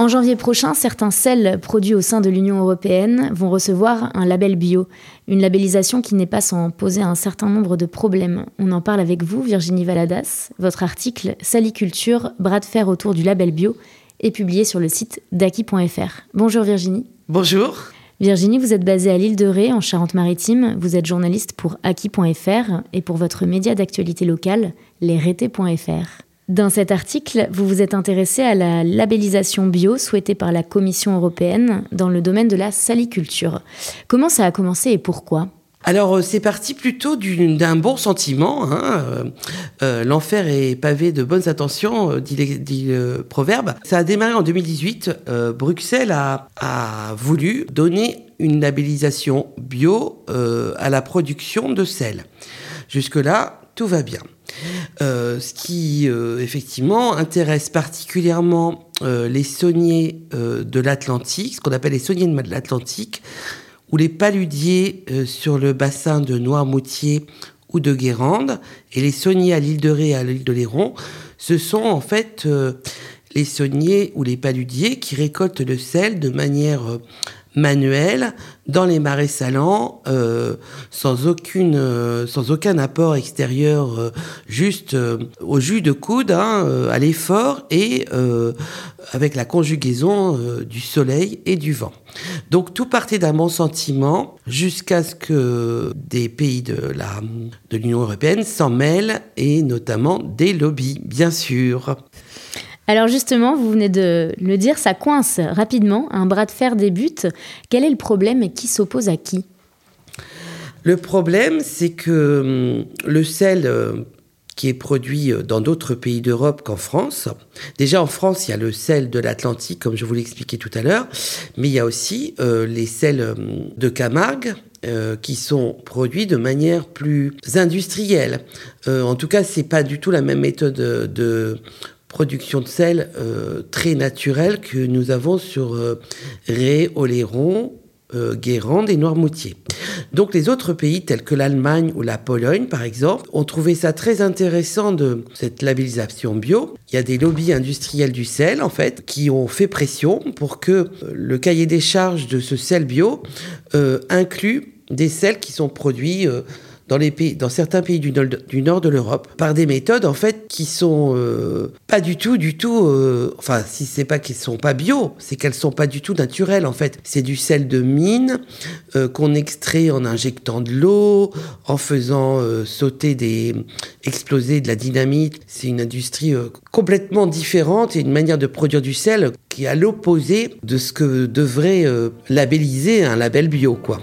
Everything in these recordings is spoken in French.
En janvier prochain, certains sels produits au sein de l'Union européenne vont recevoir un label bio, une labellisation qui n'est pas sans poser un certain nombre de problèmes. On en parle avec vous, Virginie Valadas. Votre article Saliculture, bras de fer autour du label bio est publié sur le site daki.fr. Bonjour Virginie. Bonjour. Virginie, vous êtes basée à l'île de Ré, en Charente-Maritime. Vous êtes journaliste pour Aki.fr et pour votre média d'actualité locale, lesrétés.fr. Dans cet article, vous vous êtes intéressé à la labellisation bio souhaitée par la Commission européenne dans le domaine de la saliculture. Comment ça a commencé et pourquoi? Alors euh, c'est parti plutôt d'un bon sentiment. Hein. Euh, euh, l'enfer est pavé de bonnes intentions, dit, le proverbe. Ça a démarré en 2018. Bruxelles a, a, voulu donner une labellisation bio à la production de sel. Jusque-là, tout va bien. Euh, ce qui euh, effectivement intéresse particulièrement euh, les sauniers de l'Atlantique, ce qu'on appelle les sauniers de l'Atlantique, ou les paludiers sur le bassin de Noirmoutier ou de Guérande, et les sauniers à l'île de Ré et à l'île de Léron, ce sont en fait les sauniers ou les paludiers qui récoltent le sel de manière manuel dans les marais salants euh, sans aucune euh, sans aucun apport extérieur euh, juste au jus de coude hein, à l'effort et avec la conjugaison du soleil et du vent. Donc tout partait d'un bon sentiment jusqu'à ce que des pays de la de l'Union européenne s'en mêlent et notamment des lobbies bien sûr alors justement, vous venez de le dire, ça coince rapidement, un bras de fer débute. Quel est le problème et qui s'oppose à qui? Le problème, c'est que hum, le sel euh, qui est produit euh, dans d'autres pays d'Europe qu'en France. Déjà en France, il y a le sel de l'Atlantique, comme je vous l'expliquais tout à l'heure, mais il y a aussi euh, les sels hum, de Camargue, qui sont produits de manière plus industrielle. en tout cas, c'est pas du tout la même méthode de production de sel euh, très naturelle que nous avons sur euh, Ré, Oléron, euh, Guérande et Noirmoutier. Donc les autres pays tels que l'Allemagne ou la Pologne par exemple ont trouvé ça très intéressant de cette labellisation bio. Il y a des lobbies industriels du sel en fait qui ont fait pression pour que le cahier des charges de ce sel bio inclue des sels qui sont produits dans, certains pays du, du nord de l'Europe par des méthodes en fait qui sont euh, pas du tout, du tout. Euh, enfin, si c'est pas qu'elles sont pas bio, c'est qu'elles sont pas du tout naturelles en fait. C'est du sel de mine euh, qu'on extrait en injectant de l'eau, en faisant sauter des exploser de la dynamite. C'est une industrie complètement différente et une manière de produire du sel qui est à l'opposé de ce que devrait labelliser un label bio, quoi.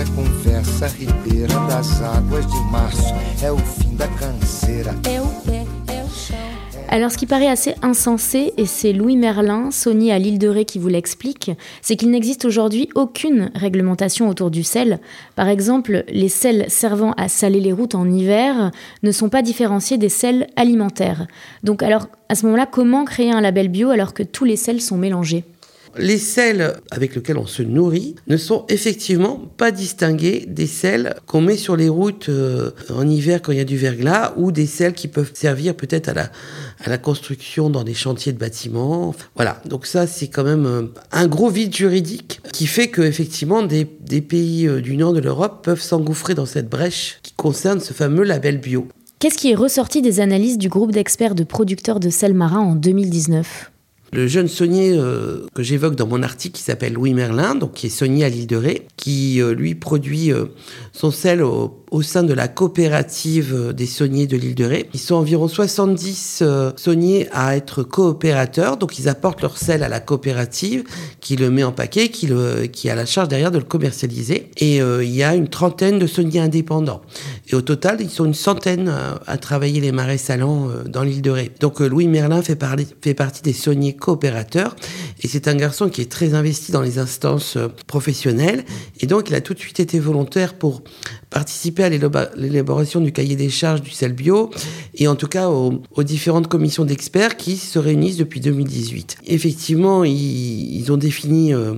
É conversa ribeira das águas de março. É o fim da canseira. É o pé, é o chão. Alors ce qui paraît assez insensé, et c'est Louis Merlin, saunier à l'île de Ré qui vous l'explique, c'est qu'il n'existe aujourd'hui aucune réglementation autour du sel. Par exemple, les sels servant à saler les routes en hiver ne sont pas différenciés des sels alimentaires. Donc alors à ce moment-là, comment créer un label bio alors que tous les sels sont mélangés? Les sels avec lesquels on se nourrit ne sont effectivement pas distingués des sels qu'on met sur les routes euh, en hiver quand il y a du verglas ou des sels qui peuvent servir peut-être à la, construction dans des chantiers de bâtiments. Voilà, donc ça c'est quand même euh, un gros vide juridique qui fait que effectivement des, des pays euh, du nord de l'Europe peuvent s'engouffrer dans cette brèche qui concerne ce fameux label bio. Qu'est-ce qui est ressorti des analyses du groupe d'experts de producteurs de sel marin en 2019 le jeune saunier euh, que j'évoque dans mon article qui s'appelle Louis Merlin, donc qui est saunier à l'île de Ré, qui euh, lui produit euh, son sel au, au sein de la coopérative des sauniers de l'île de Ré. Ils sont environ 70 euh, sauniers à être coopérateurs, donc ils apportent leur sel à la coopérative qui le met en paquet, qui, a la charge derrière de le commercialiser. Et euh, il y a une trentaine de sauniers indépendants. Et au total, ils sont une centaine euh, à travailler les marais salants dans l'île de Ré. Donc Louis Merlin fait, fait partie des sauniers coopérateurs et c'est un garçon qui est très investi dans les instances professionnelles et donc il a tout de suite été volontaire pour participer à l'élaboration du cahier des charges du sel bio et en tout cas aux, différentes commissions d'experts qui se réunissent depuis 2018. Effectivement, ils, ont défini euh,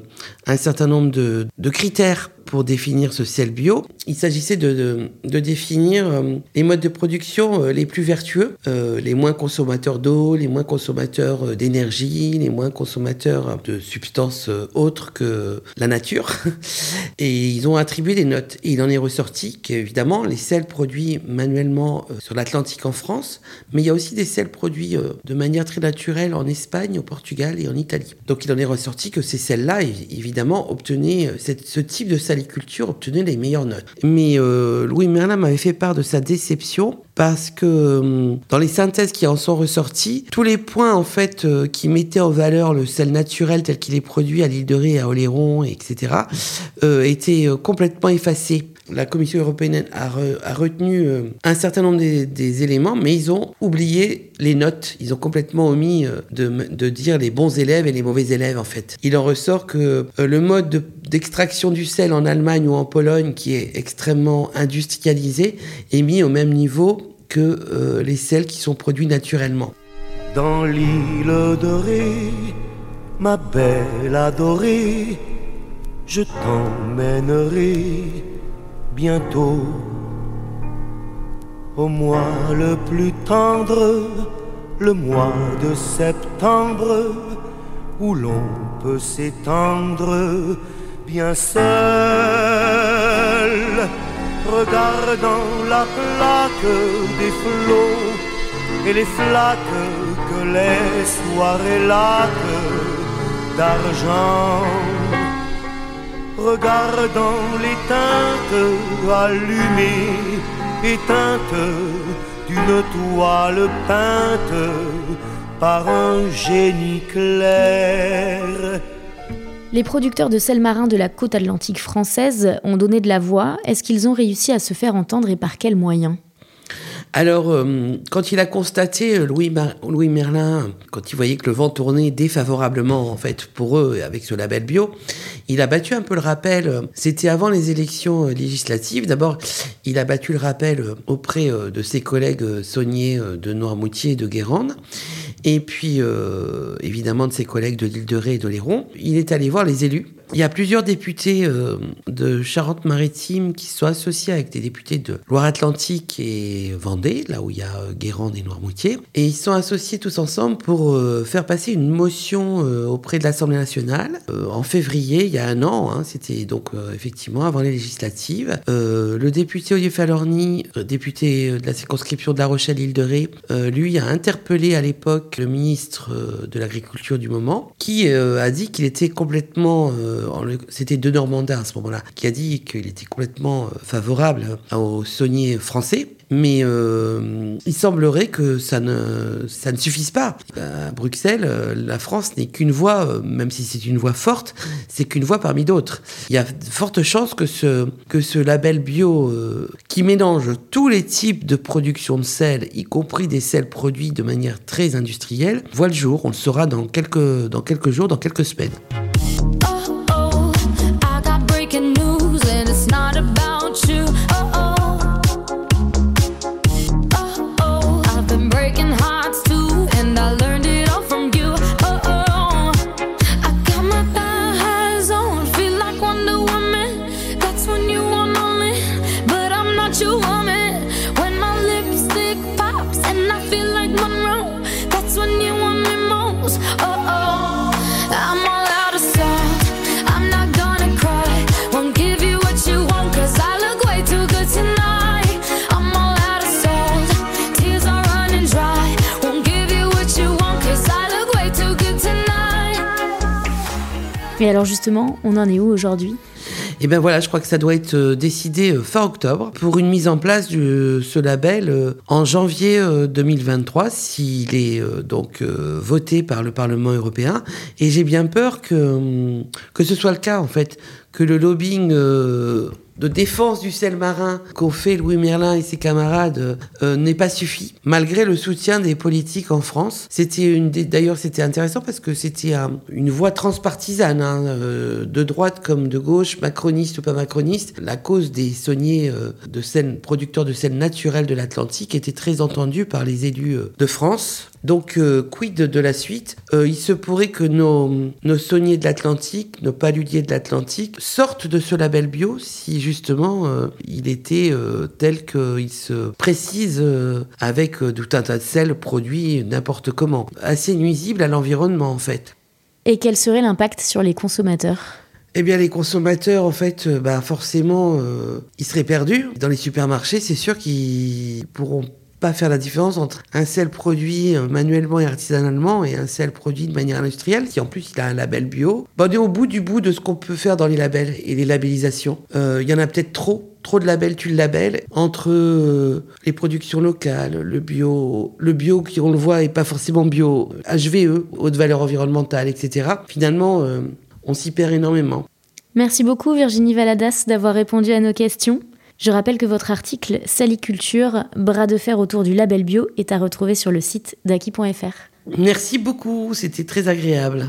un certain nombre de critères pour définir ce ciel bio. Il s'agissait de, définir euh, les modes de production euh, les plus vertueux, euh, les moins consommateurs d'eau, les moins consommateurs d'énergie, les moins consommateurs de substances autres que la nature. Et ils ont attribué des notes. Et il en est ressorti qu'évidemment, les sels produits manuellement sur l'Atlantique en France, mais il y a aussi des sels produits de manière très naturelle en Espagne, au Portugal et en Italie. Donc il en est ressorti que ces sels-là, évidemment, obtenaient ce type de sel culture obtenait les meilleures notes. Mais euh, Louis Merlin m'avait fait part de sa déception parce que euh, dans les synthèses qui en sont ressorties, tous les points en fait euh, qui mettaient en valeur le sel naturel tel qu'il est produit à l'île de Ré, à Oléron, etc., étaient complètement effacés la Commission européenne a, retenu euh, un certain nombre des, éléments, mais ils ont oublié les notes. Ils ont complètement omis euh, de, dire les bons élèves et les mauvais élèves, en fait. Il en ressort que euh, le mode d'extraction du sel en Allemagne ou en Pologne, qui est extrêmement industrialisé, est mis au même niveau que les sels qui sont produits naturellement. Dans l'île dorée, ma belle adorée, je t'emmènerai bientôt. Au mois le plus tendre, le mois de septembre, où l'on peut s'étendre bien seul, regardant la plaque des flots et les flaques que les soirées laques d'argent regardant les teintes allumées, éteintes d'une toile peinte par un génie clair. Les producteurs de sel marin de la côte atlantique française ont donné de la voix. Est-ce qu'ils ont réussi à se faire entendre et par quels moyens? Alors, euh, quand il a constaté, euh, Louis, Merlin, quand il voyait que le vent tournait défavorablement, en fait, pour eux, avec ce label bio, il a battu un peu le rappel. C'était avant les élections euh, législatives. D'abord, il a battu le rappel auprès de ses collègues sauniers de Noirmoutier et de Guérande. Et puis, évidemment, de ses collègues de l'île de Ré et d'Oléron. Il est allé voir les élus il y a plusieurs députés euh, de Charente-Maritime qui sont associés avec des députés de Loire-Atlantique et Vendée, là où il y a euh, Guérande et Noirmoutier. Et ils sont associés tous ensemble pour euh, faire passer une motion auprès de l'Assemblée nationale en février, il y a un an. Hein, C'était donc effectivement avant les législatives. le député Olivier Falorni, député de la circonscription de La Rochelle-Île de Ré, lui a interpellé à l'époque le ministre de l'Agriculture du moment, qui a dit qu'il était complètement c'était De Normandin à ce moment-là, qui a dit qu'il était complètement euh, favorable aux sauniers français Mais euh, il semblerait que ça ne, ça ne suffise pas. À Bruxelles, euh, la France n'est qu'une voix, euh, même si c'est une voix forte, c'est qu'une voix parmi d'autres. Il y a de fortes chances que ce, que ce label bio euh, qui mélange tous les types de production de sel, y compris des sels produits de manière très industrielle, voit le jour. On le saura dans quelques, dans quelques jours, dans quelques semaines. Et alors justement, on en est où aujourd'hui? Et ben voilà, je crois que ça doit être euh, décidé euh, fin octobre pour une mise en place de ce label euh, en janvier euh, 2023 s'il est euh, donc euh, voté par le Parlement européen. Et j'ai bien peur que hum, que ce soit le cas en fait, que le lobbying euh, de défense du sel marin qu'ont fait Louis Merlin et ses camarades euh, n'ait pas suffi, malgré le soutien des politiques en France. C'était une d'ailleurs c'était intéressant parce que c'était un- une voie transpartisane, hein, euh, de droite comme de gauche, macroniste ou pas macroniste. La cause des sauniers euh, de sel, producteurs de sel naturel de l'Atlantique était très entendue par les élus euh, de France. Donc, euh, quid de la suite? Euh, Il se pourrait que nos, nos sauniers de l'Atlantique, nos paludiers de l'Atlantique, sortent de ce label bio si justement euh, il était tel qu'il se précise avec tout un tas de sel produit n'importe comment. Assez nuisible à l'environnement en fait. Et quel serait l'impact sur les consommateurs? Eh bien, les consommateurs, en fait, bah, forcément, euh, ils seraient perdus. Dans les supermarchés, c'est sûr qu'ils pourront pas faire la différence entre un sel produit euh, manuellement et artisanalement et un sel produit de manière industrielle, qui en plus il a un label bio. Bah, on est au bout du bout de ce qu'on peut faire dans les labels et les labellisations. Euh, Il y en a peut-être trop, trop de labels, tu le labelles, entre euh, les productions locales, le bio, le bio qui, on le voit, est pas forcément bio, HVE, haute valeur environnementale, etc. Finalement, on s'y perd énormément. Merci beaucoup Virginie Valadas d'avoir répondu à nos questions. Je rappelle que votre article Saliculture, bras de fer autour du label bio est à retrouver sur le site d'Aki.fr. Merci beaucoup, c'était très agréable.